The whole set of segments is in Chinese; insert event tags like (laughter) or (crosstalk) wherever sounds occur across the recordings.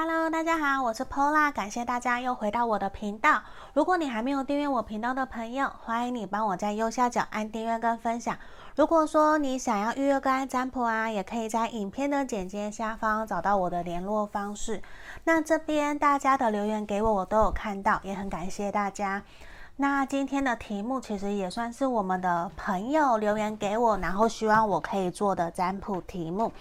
Hello，大家好，我是 Pola，感谢大家又回到我的频道。如果你还没有订阅我频道的朋友，欢迎你帮我在右下角按订阅跟分享。如果说你想要预约个案占卜啊，也可以在影片的简介下方找到我的联络方式。那这边大家的留言给我，我都有看到，也很感谢大家。那今天的题目其实也算是我们的朋友留言给我，然后希望我可以做的占卜题目。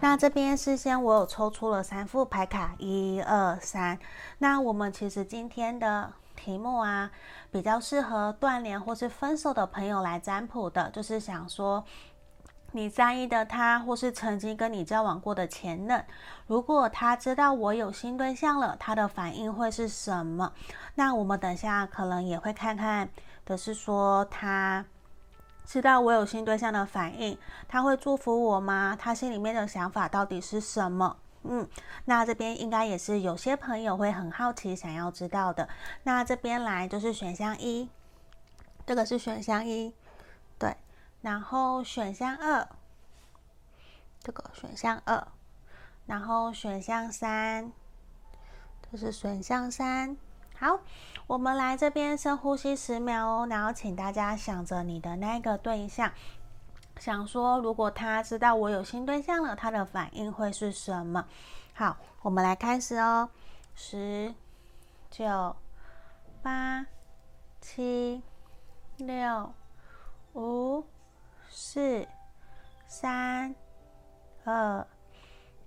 那这边事先我有抽出了三副牌卡，一二三。那我们其实今天的题目啊，比较适合断联或是分手的朋友来占卜的，就是想说。你在意的他，或是曾经跟你交往过的前任，如果他知道我有新对象了，他的反应会是什么？那我们等下可能也会看看的是说，他知道我有新对象的反应，他会祝福我吗？他心里面的想法到底是什么？嗯，那这边应该也是有些朋友会很好奇，想要知道的。那这边来就是选项一，这个是选项一，然后选项二，这个选项二，然后选项三，这是选项三。好，我们来这边深呼吸十秒哦，然后请大家想着你的那个对象，想说如果他知道我有新对象了，他的反应会是什么？好，我们来开始哦，十、九、八、七、六、五。四、三、二、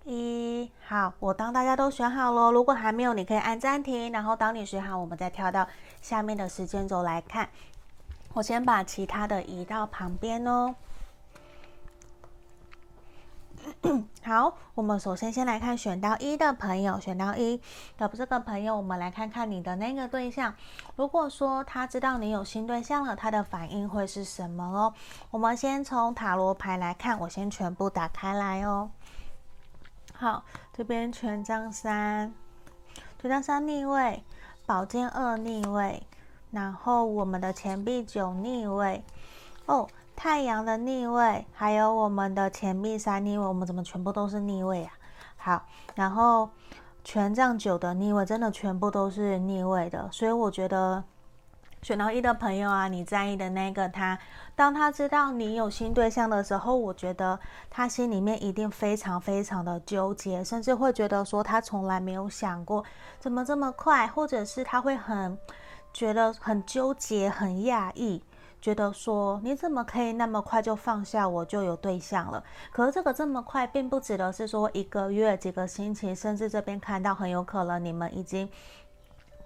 一，好，我当大家都选好了，如果还没有，你可以按暂停，然后当你选好，我们再跳到下面的时间轴来看。我先把其他的移到旁边哦。(coughs) 好，我们首先先来看选到一的朋友，选到一的这个朋友，我们来看看你的那个对象。如果说他知道你有新对象了，他的反应会是什么哦？我们先从塔罗牌来看，我先全部打开来哦。好，这边权杖三，权杖三逆位，宝剑二逆位，然后我们的钱币九逆位，哦。太阳的逆位，还有我们的钱币三逆位，我们怎么全部都是逆位啊？好，然后权杖九的逆位，真的全部都是逆位的，所以我觉得选到一的朋友啊，你在意的那个他，当他知道你有新对象的时候，我觉得他心里面一定非常非常的纠结，甚至会觉得说他从来没有想过怎么这么快，或者是他会很觉得很纠结、很讶异。觉得说你怎么可以那么快就放下我就有对象了？可是这个这么快，并不指的是说一个月、几个星期，甚至这边看到很有可能你们已经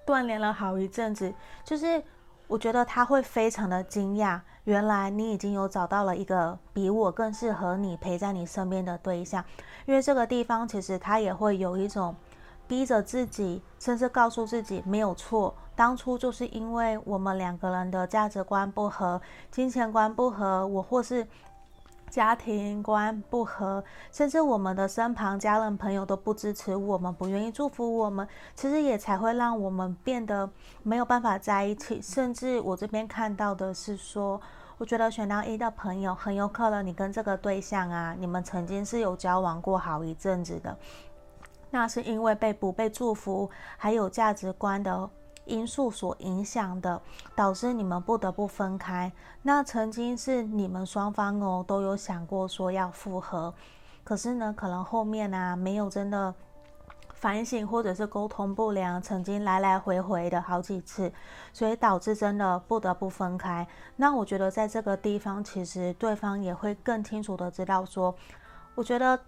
断联了好一阵子。就是我觉得他会非常的惊讶，原来你已经有找到了一个比我更适合你陪在你身边的对象。因为这个地方其实他也会有一种逼着自己，甚至告诉自己没有错。当初就是因为我们两个人的价值观不合，金钱观不合，我或是家庭观不合，甚至我们的身旁家人朋友都不支持我们，不愿意祝福我们，其实也才会让我们变得没有办法在一起。甚至我这边看到的是说，我觉得选到一的朋友很有可能你跟这个对象啊，你们曾经是有交往过好一阵子的，那是因为被不被祝福，还有价值观的。因素所影响的，导致你们不得不分开。那曾经是你们双方哦都有想过说要复合，可是呢，可能后面啊没有真的反省，或者是沟通不良，曾经来来回回的好几次，所以导致真的不得不分开。那我觉得在这个地方，其实对方也会更清楚的知道说，我觉得。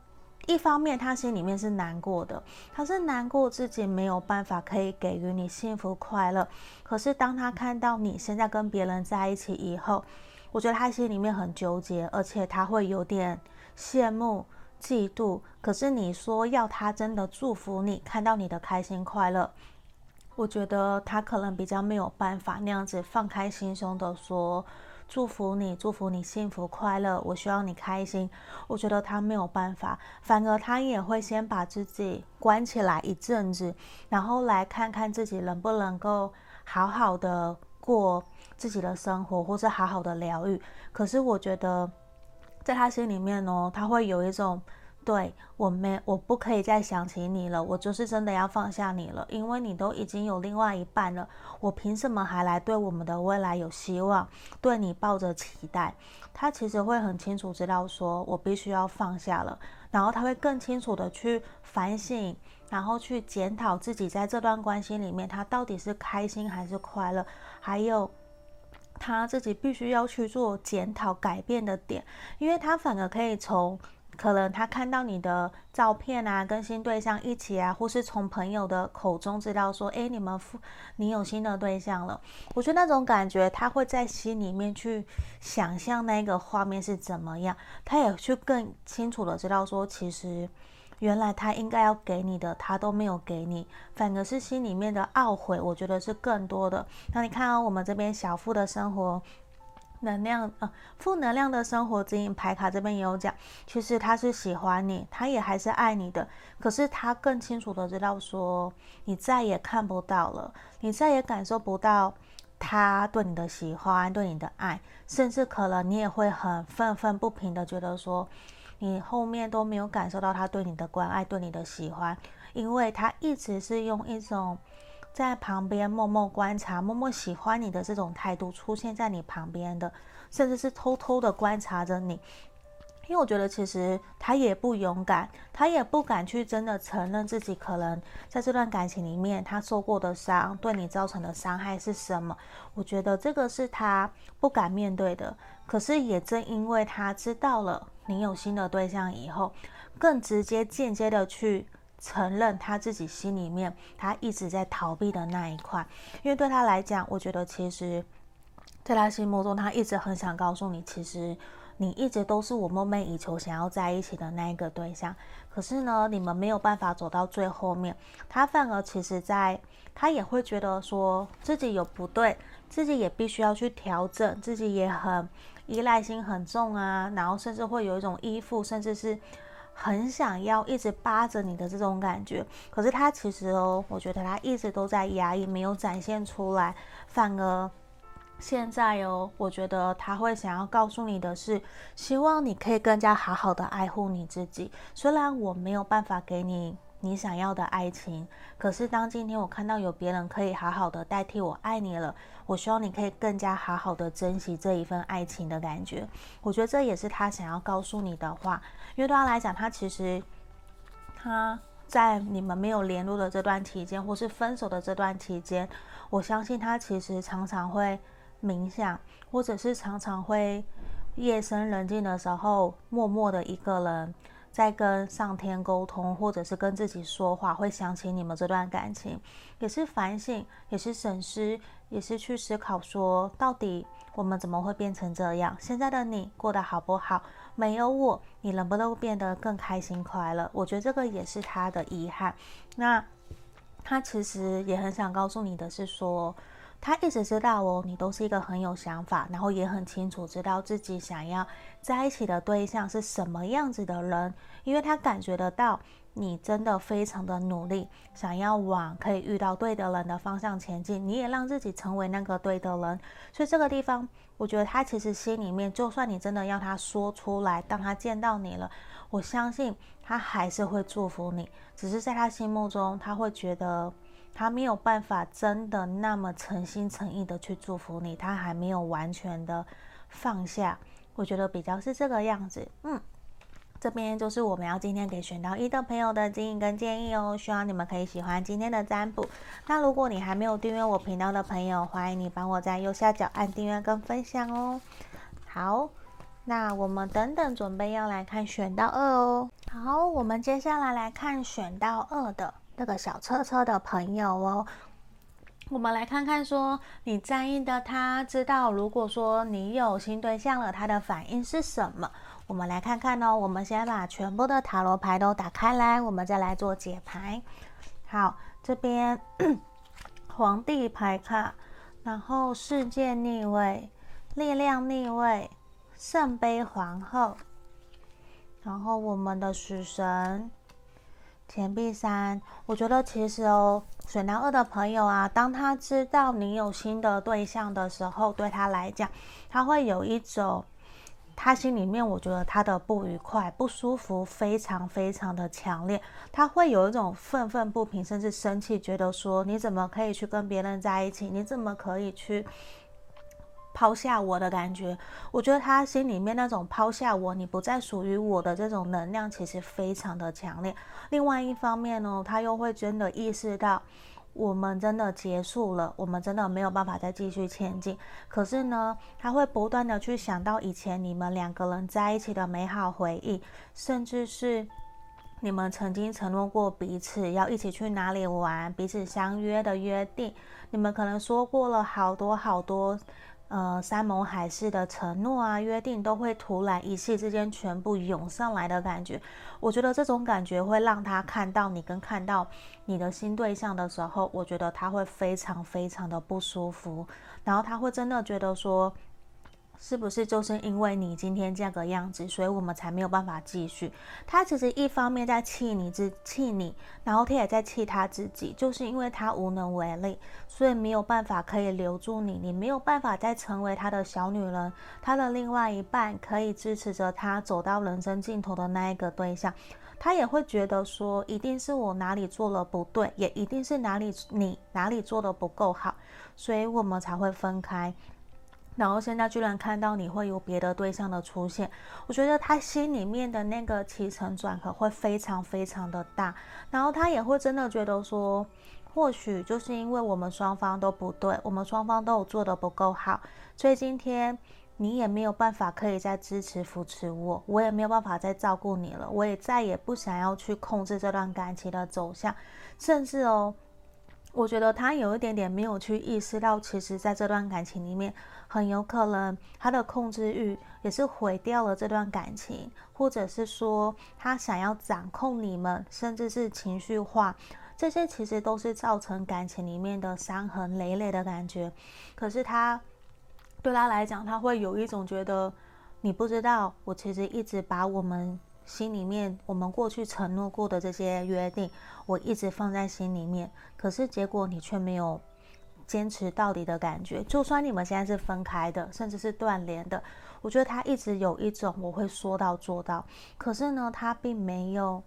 一方面，他心里面是难过的，他是难过自己没有办法可以给予你幸福快乐。可是，当他看到你现在跟别人在一起以后，我觉得他心里面很纠结，而且他会有点羡慕、嫉妒。可是，你说要他真的祝福你，看到你的开心快乐，我觉得他可能比较没有办法那样子放开心胸的说。祝福你，祝福你幸福快乐。我希望你开心。我觉得他没有办法，反而他也会先把自己关起来一阵子，然后来看看自己能不能够好好的过自己的生活，或是好好的疗愈。可是我觉得，在他心里面呢，他会有一种对，我没，我不可以再想起你了，我就是真的要放下你了，因为你都已经有另外一半了，我凭什么还来对我们的未来有希望，对你抱着期待？他其实会很清楚知道，说我必须要放下了，然后他会更清楚的去反省，然后去检讨自己在这段关系里面，他到底是开心还是快乐，还有他自己必须要去做检讨改变的点，因为他反而可以从。可能他看到你的照片啊，跟新对象一起啊，或是从朋友的口中知道说，诶，你们夫，你有新的对象了。我觉得那种感觉，他会在心里面去想象那个画面是怎么样，他也去更清楚的知道说，其实原来他应该要给你的，他都没有给你，反而是心里面的懊悔，我觉得是更多的。那你看啊，我们这边小富的生活。能量啊，负能量的生活指引牌卡这边也有讲，其实他是喜欢你，他也还是爱你的，可是他更清楚的知道说，你再也看不到了，你再也感受不到他对你的喜欢，对你的爱，甚至可能你也会很愤愤不平的觉得说，你后面都没有感受到他对你的关爱，对你的喜欢，因为他一直是用一种。在旁边默默观察、默默喜欢你的这种态度出现在你旁边的，甚至是偷偷的观察着你。因为我觉得其实他也不勇敢，他也不敢去真的承认自己可能在这段感情里面他受过的伤，对你造成的伤害是什么。我觉得这个是他不敢面对的。可是也正因为他知道了你有新的对象以后，更直接间接的去。承认他自己心里面他一直在逃避的那一块，因为对他来讲，我觉得其实，在他心目中，他一直很想告诉你，其实你一直都是我梦寐以求想要在一起的那一个对象。可是呢，你们没有办法走到最后面，他反而其实在他也会觉得说自己有不对，自己也必须要去调整，自己也很依赖心很重啊，然后甚至会有一种依附，甚至是。很想要一直扒着你的这种感觉，可是他其实哦，我觉得他一直都在压抑，没有展现出来。反而现在哦，我觉得他会想要告诉你的是，希望你可以更加好好的爱护你自己。虽然我没有办法给你。你想要的爱情，可是当今天我看到有别人可以好好的代替我爱你了，我希望你可以更加好好的珍惜这一份爱情的感觉。我觉得这也是他想要告诉你的话，因为对他来讲，他其实他在你们没有联络的这段期间，或是分手的这段期间，我相信他其实常常会冥想，或者是常常会夜深人静的时候，默默的一个人。在跟上天沟通，或者是跟自己说话，会想起你们这段感情，也是反省，也是审视，也是去思考说，到底我们怎么会变成这样？现在的你过得好不好？没有我，你能不能变得更开心快乐？我觉得这个也是他的遗憾。那他其实也很想告诉你的是说。他一直知道哦，你都是一个很有想法，然后也很清楚知道自己想要在一起的对象是什么样子的人，因为他感觉得到你真的非常的努力，想要往可以遇到对的人的方向前进，你也让自己成为那个对的人，所以这个地方，我觉得他其实心里面，就算你真的要他说出来，当他见到你了，我相信他还是会祝福你，只是在他心目中，他会觉得。他没有办法真的那么诚心诚意的去祝福你，他还没有完全的放下，我觉得比较是这个样子。嗯，这边就是我们要今天给选到一的朋友的建议跟建议哦，希望你们可以喜欢今天的占卜。那如果你还没有订阅我频道的朋友，欢迎你帮我在右下角按订阅跟分享哦。好，那我们等等准备要来看选到二哦。好，我们接下来来看选到二的。那个小车车的朋友哦，我们来看看说你在意的他知道，如果说你有新对象了，他的反应是什么？我们来看看哦。我们先把全部的塔罗牌都打开来，我们再来做解牌。好，这边 (clears throat) 皇帝牌卡，然后世界逆位，力量逆位，圣杯皇后，然后我们的死神。钱币三，我觉得其实哦，水男二的朋友啊，当他知道你有新的对象的时候，对他来讲，他会有一种他心里面，我觉得他的不愉快、不舒服非常非常的强烈，他会有一种愤愤不平，甚至生气，觉得说你怎么可以去跟别人在一起？你怎么可以去抛下我的感觉？我觉得他心里面那种抛下我，你不再属于我的这种能量，其实非常的强烈。另外一方面呢，他又会真的意识到。我们真的结束了，我们真的没有办法再继续前进。可是呢，他会不断的去想到以前你们两个人在一起的美好回忆，甚至是你们曾经承诺过彼此要一起去哪里玩，彼此相约的约定。你们可能说过了好多好多。呃，山盟海誓的承诺啊，约定都会突然一气之间全部涌上来的感觉。我觉得这种感觉会让他看到你跟看到你的新对象的时候，我觉得他会非常非常的不舒服，然后他会真的觉得说。是不是就是因为你今天这个样子，所以我们才没有办法继续？他其实一方面在气你，自气你，然后他也在气他自己，就是因为他无能为力，所以没有办法可以留住你，你没有办法再成为他的小女人，他的另外一半可以支持着他走到人生尽头的那一个对象，他也会觉得说，一定是我哪里做了不对，也一定是哪里你哪里做的不够好，所以我们才会分开。然后现在居然看到你会有别的对象的出现，我觉得他心里面的那个起承转合会非常非常的大，然后他也会真的觉得说，或许就是因为我们双方都不对，我们双方都有做得不够好，所以今天你也没有办法可以再支持扶持我，我也没有办法再照顾你了，我也再也不想要去控制这段感情的走向，甚至哦。我觉得他有一点点没有去意识到，其实在这段感情里面，很有可能他的控制欲也是毁掉了这段感情，或者是说他想要掌控你们，甚至是情绪化，这些其实都是造成感情里面的伤痕累累的感觉。可是他对他来讲，他会有一种觉得，你不知道，我其实一直把我们。心里面，我们过去承诺过的这些约定，我一直放在心里面。可是结果你却没有坚持到底的感觉。就算你们现在是分开的，甚至是断联的，我觉得他一直有一种我会说到做到。可是呢，他并没有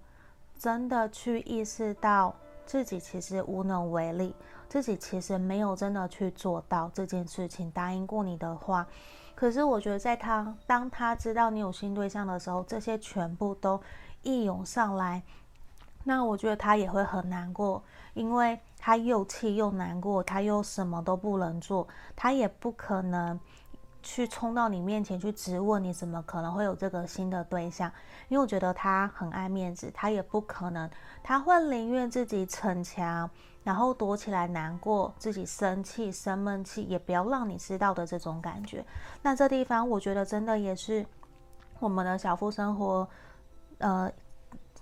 真的去意识到自己其实无能为力，自己其实没有真的去做到这件事情。答应过你的话。可是我觉得，在他当他知道你有新对象的时候，这些全部都一涌上来，那我觉得他也会很难过，因为他又气又难过，他又什么都不能做，他也不可能去冲到你面前去质问你怎么可能会有这个新的对象，因为我觉得他很爱面子，他也不可能，他会宁愿自己逞强。然后躲起来难过，自己生气生闷气，也不要让你知道的这种感觉。那这地方我觉得真的也是我们的小富生活，呃，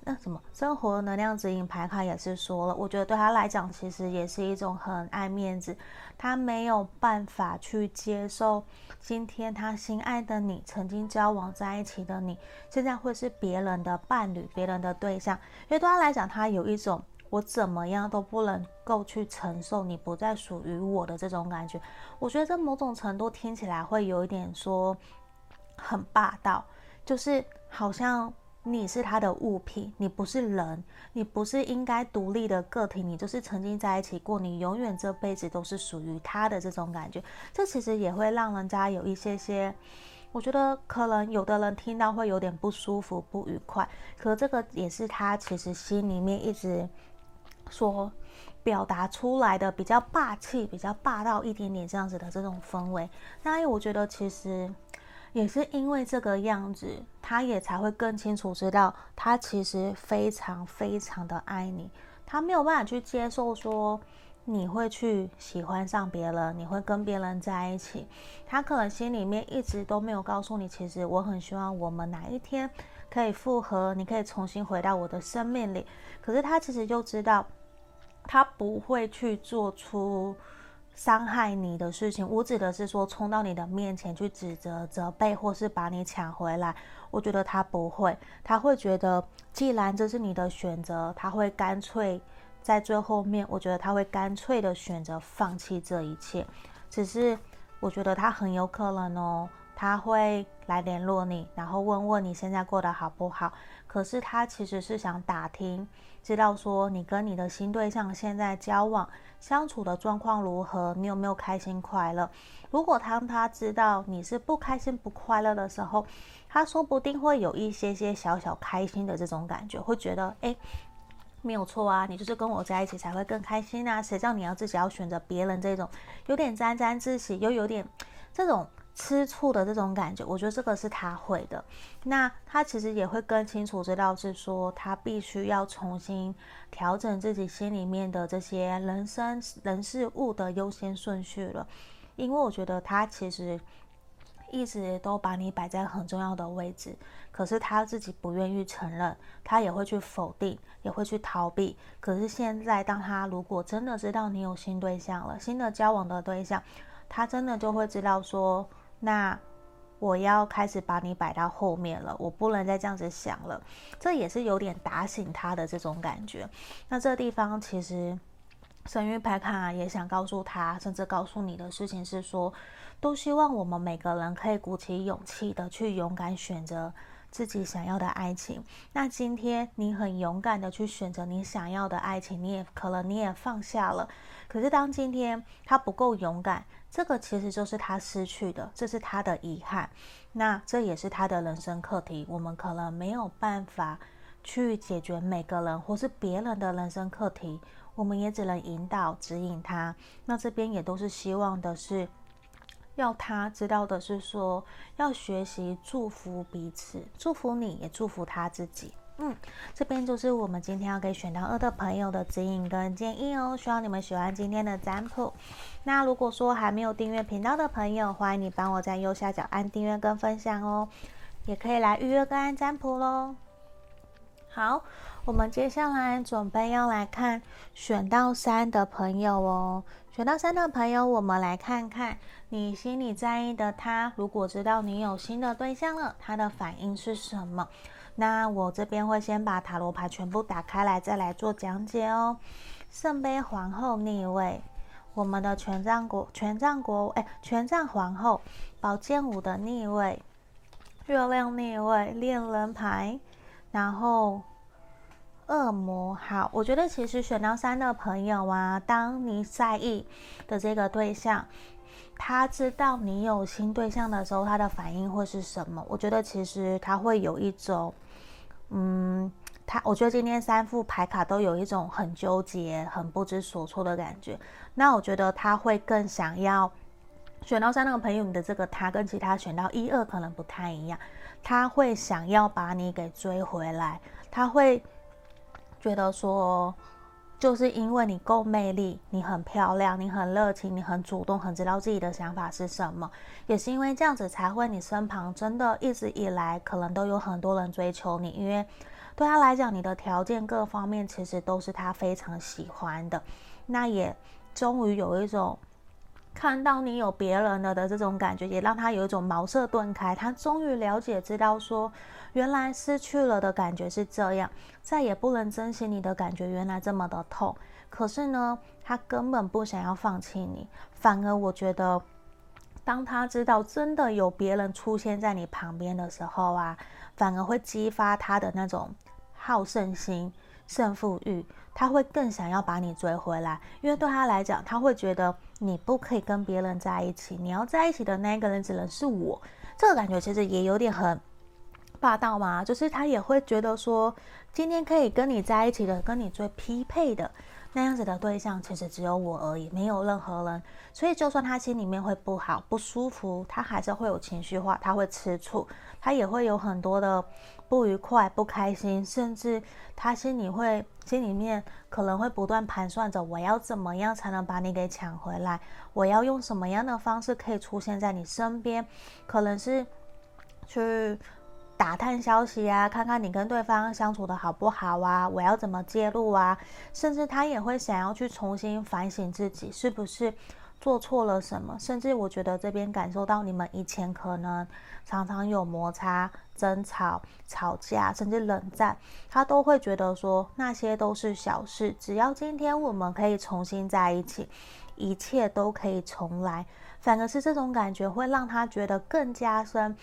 那什么生活能量指引牌卡也是说了，我觉得对他来讲其实也是一种很爱面子，他没有办法去接受今天他心爱的你，曾经交往在一起的你，现在会是别人的伴侣，别人的对象，因为对他来讲，他有一种。我怎么样都不能够去承受你不再属于我的这种感觉，我觉得这某种程度听起来会有一点说很霸道，就是好像你是他的物品，你不是人，你不是应该独立的个体，你就是曾经在一起过，你永远这辈子都是属于他的这种感觉，这其实也会让人家有一些些，我觉得可能有的人听到会有点不舒服、不愉快，可这个也是他其实心里面一直。说表达出来的比较霸气、比较霸道一点点这样子的这种氛围，那我觉得其实也是因为这个样子，他也才会更清楚知道他其实非常非常的爱你，他没有办法去接受说你会去喜欢上别人，你会跟别人在一起，他可能心里面一直都没有告诉你，其实我很希望我们哪一天可以复合，你可以重新回到我的生命里，可是他其实就知道。他不会去做出伤害你的事情。我指的是说，冲到你的面前去指责、责备，或是把你抢回来。我觉得他不会，他会觉得，既然这是你的选择，他会干脆在最后面。我觉得他会干脆的选择放弃这一切。只是，我觉得他很有可能哦，他会来联络你，然后问问你现在过得好不好。可是他其实是想打听，知道说你跟你的新对象现在交往相处的状况如何，你有没有开心快乐？如果当他知道你是不开心不快乐的时候，他说不定会有一些些小小开心的这种感觉，会觉得。诶没有错啊，你就是跟我在一起才会更开心啊！谁叫你要自己要选择别人这种有点沾沾自喜又有点这种吃醋的这种感觉，我觉得这个是他会的。那他其实也会更清楚知道是说他必须要重新调整自己心里面的这些人生人事物的优先顺序了，因为我觉得他其实。一直都把你摆在很重要的位置，可是他自己不愿意承认，他也会去否定，也会去逃避。可是现在，当他如果真的知道你有新对象了，新的交往的对象，他真的就会知道说，那我要开始把你摆到后面了，我不能再这样子想了。这也是有点打醒他的这种感觉。那这个地方其实神諭牌卡也想告诉他，甚至告诉你的事情是说。都希望我们每个人可以鼓起勇气的去勇敢选择自己想要的爱情。那今天你很勇敢的去选择你想要的爱情，你也可能你也放下了。可是当今天他不够勇敢，这个其实就是他失去的，这是他的遗憾。那这也是他的人生课题。我们可能没有办法去解决每个人或是别人的人生课题，我们也只能引导指引他。那这边也都是希望的是。要他知道的是说，要学习祝福彼此，祝福你也祝福他自己。嗯，这边就是我们今天要给选到二的朋友的指引跟建议哦。希望你们喜欢今天的占卜。那如果说还没有订阅频道的朋友，欢迎你帮我在右下角按订阅跟分享哦。也可以来预约个按占卜喽。好，我们接下来准备要来看选到三的朋友哦。选到三的朋友，我们来看看你心里在意的他，如果知道你有新的对象了，他的反应是什么？那我这边会先把塔罗牌全部打开来，再来做讲解哦。圣杯皇后逆位，我们的权杖国权杖国哎，权杖皇后，宝剑五的逆位，月亮逆位，恋人牌，然后。恶魔，好，我觉得其实选到三的朋友啊，当你在意的这个对象，他知道你有新对象的时候，他的反应会是什么？我觉得其实他会有一种，嗯，他，我觉得今天三副牌卡都有一种很纠结、很不知所措的感觉。那我觉得他会更想要选到三那个朋友，你的这个他跟其他选到一二可能不太一样，他会想要把你给追回来，他会。觉得说，就是因为你够魅力，你很漂亮，你很热情，你很主动，很知道自己的想法是什么，也是因为这样子才会你身旁真的一直以来可能都有很多人追求你，因为对他来讲，你的条件各方面其实都是他非常喜欢的。那也终于有一种看到你有别人了的这种感觉，也让他有一种茅塞顿开，他终于了解知道说。原来失去了的感觉是这样，再也不能珍惜你的感觉，原来这么的痛。可是呢，他根本不想要放弃你，反而我觉得，当他知道真的有别人出现在你旁边的时候啊，反而会激发他的那种好胜心、胜负欲，他会更想要把你追回来。因为对他来讲，他会觉得你不可以跟别人在一起，你要在一起的那个人只能是我。这个感觉其实也有点很。霸道嘛？就是他也会觉得说，今天可以跟你在一起的，跟你最匹配的那样子的对象，其实只有我而已，没有任何人。所以，就算他心里面会不好、不舒服，他还是会有情绪化，他会吃醋，他也会有很多的不愉快、不开心，甚至他心里会心里面可能会不断盘算着，我要怎么样才能把你给抢回来？我要用什么样的方式可以出现在你身边？可能是去。打探消息啊，看看你跟对方相处的好不好啊？我要怎么介入啊？甚至他也会想要去重新反省自己是不是做错了什么。甚至我觉得这边感受到你们以前可能常常有摩擦、争吵、吵架，甚至冷战，他都会觉得说那些都是小事，只要今天我们可以重新在一起，一切都可以重来，反而是这种感觉会让他觉得更加深。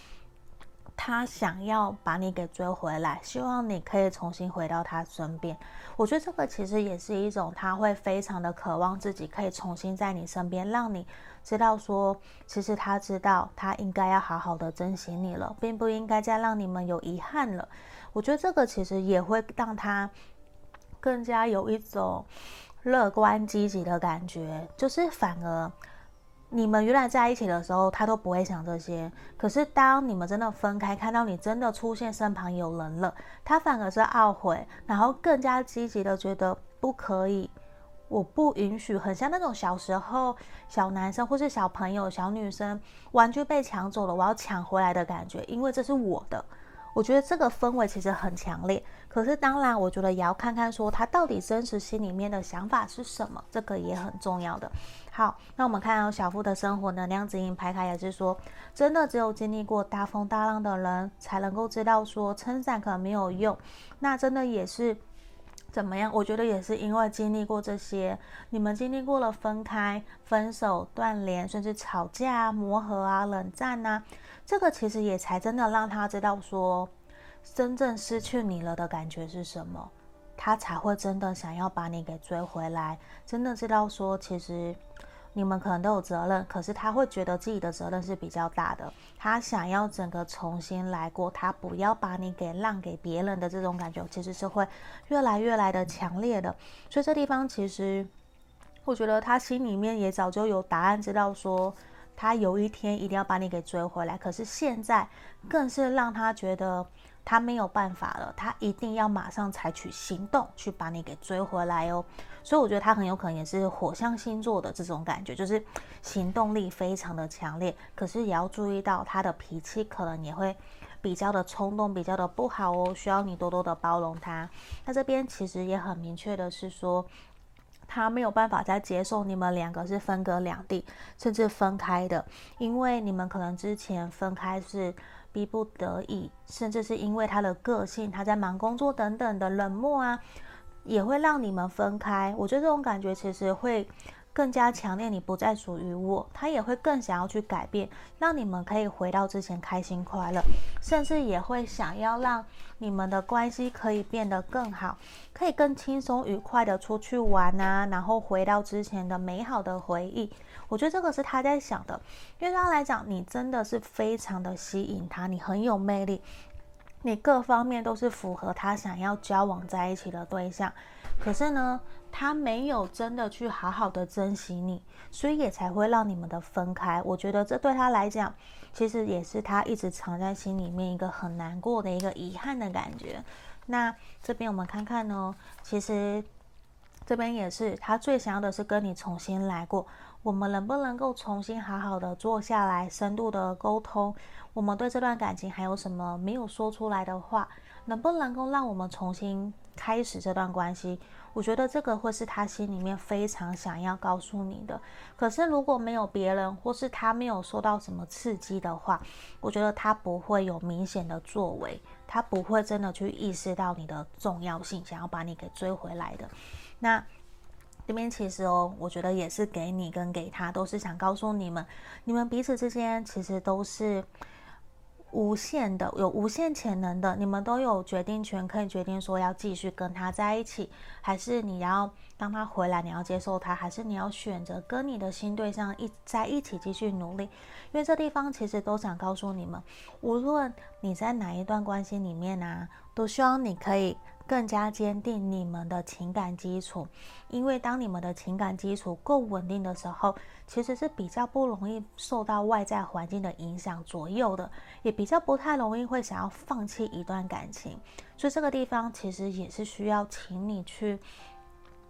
他想要把你给追回来，希望你可以重新回到他身边。我觉得这个其实也是一种，他会非常的渴望自己可以重新在你身边，让你知道说，其实他知道他应该要好好的珍惜你了，并不应该再让你们有遗憾了。我觉得这个其实也会让他更加有一种乐观积极的感觉，就是反而。你们原来在一起的时候，他都不会想这些。可是当你们真的分开，看到你真的出现身旁有人了，他反而是懊悔，然后更加积极的觉得不可以，我不允许。很像那种小时候小男生或是小朋友、小女生玩具被抢走了，我要抢回来的感觉，因为这是我的。我觉得这个氛围其实很强烈，可是当然，我觉得也要看看说他到底真实心里面的想法是什么，这个也很重要的。好，那我们看到小富的生活能量指引牌卡也是说，真的只有经历过大风大浪的人才能够知道说撑伞可能没有用，那真的也是怎么样？我觉得也是因为经历过这些，你们经历过了分开、分手、断联，甚至吵架、磨合啊、冷战啊。这个其实也才真的让他知道说，真正失去你了的感觉是什么，他才会真的想要把你给追回来。真的知道说，其实你们可能都有责任，可是他会觉得自己的责任是比较大的。他想要整个重新来过，他不要把你给让给别人的这种感觉，其实是会越来越来的强烈的。所以这地方其实，我觉得他心里面也早就有答案，知道说。他有一天一定要把你给追回来，可是现在更是让他觉得他没有办法了，他一定要马上采取行动去把你给追回来哦。所以我觉得他很有可能也是火象星座的这种感觉，就是行动力非常的强烈，可是也要注意到他的脾气可能也会比较的冲动，比较的不好哦，需要你多多的包容他。那这边其实也很明确的是说。他没有办法再接受你们两个是分隔两地，甚至分开的，因为你们可能之前分开是逼不得已，甚至是因为他的个性，他在忙工作等等的冷漠啊，也会让你们分开。我觉得这种感觉其实会。更加强烈，你不再属于我，他也会更想要去改变，让你们可以回到之前开心快乐，甚至也会想要让你们的关系可以变得更好，可以更轻松愉快的出去玩啊，然后回到之前的美好的回忆。我觉得这个是他在想的，因为他来讲，你真的是非常的吸引他，你很有魅力，你各方面都是符合他想要交往在一起的对象，可是呢，他没有真的去好好的珍惜你，所以也才会让你们的分开。我觉得这对他来讲，其实也是他一直藏在心里面一个很难过的一个遗憾的感觉。那这边我们看看呢，其实这边也是他最想要的是跟你重新来过。我们能不能够重新好好的坐下来，深度的沟通？我们对这段感情还有什么没有说出来的话？能不能够让我们重新开始这段关系？我觉得这个会是他心里面非常想要告诉你的。可是如果没有别人，或是他没有受到什么刺激的话，我觉得他不会有明显的作为，他不会真的去意识到你的重要性，想要把你给追回来的。那这边其实哦，我觉得也是给你跟给他，都是想告诉你们，你们彼此之间其实都是。无限的，有无限潜能的，你们都有决定权，可以决定说要继续跟他在一起，还是你要当他回来，你要接受他，还是你要选择跟你的新对象一在一起继续努力。因为这地方其实都想告诉你们，无论你在哪一段关系里面啊，都希望你可以。更加坚定你们的情感基础，因为当你们的情感基础够稳定的时候，其实是比较不容易受到外在环境的影响左右的，也比较不太容易会想要放弃一段感情。所以这个地方其实也是需要请你去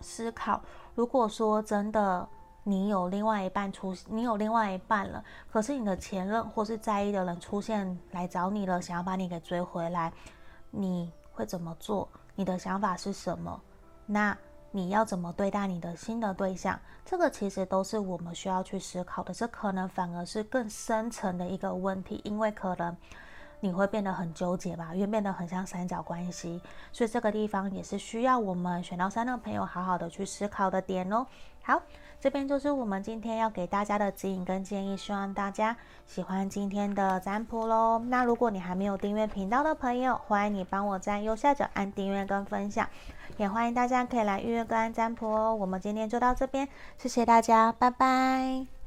思考，如果说真的你有另外一半出，你有另外一半了，可是你的前任或是在意的人出现来找你了，想要把你给追回来，你会怎么做？你的想法是什么？那你要怎么对待你的新的对象？这个其实都是我们需要去思考的。这可能反而是更深层的一个问题，因为可能你会变得很纠结吧，因为变得很像三角关系。所以这个地方也是需要我们选到三的朋友好好的去思考的点哦。好。这边就是我们今天要给大家的指引跟建议，希望大家喜欢今天的占卜喽。那如果你还没有订阅频道的朋友，欢迎你帮我在右下角按订阅跟分享，也欢迎大家可以来预约个案占卜哦。我们今天就到这边，谢谢大家，拜拜。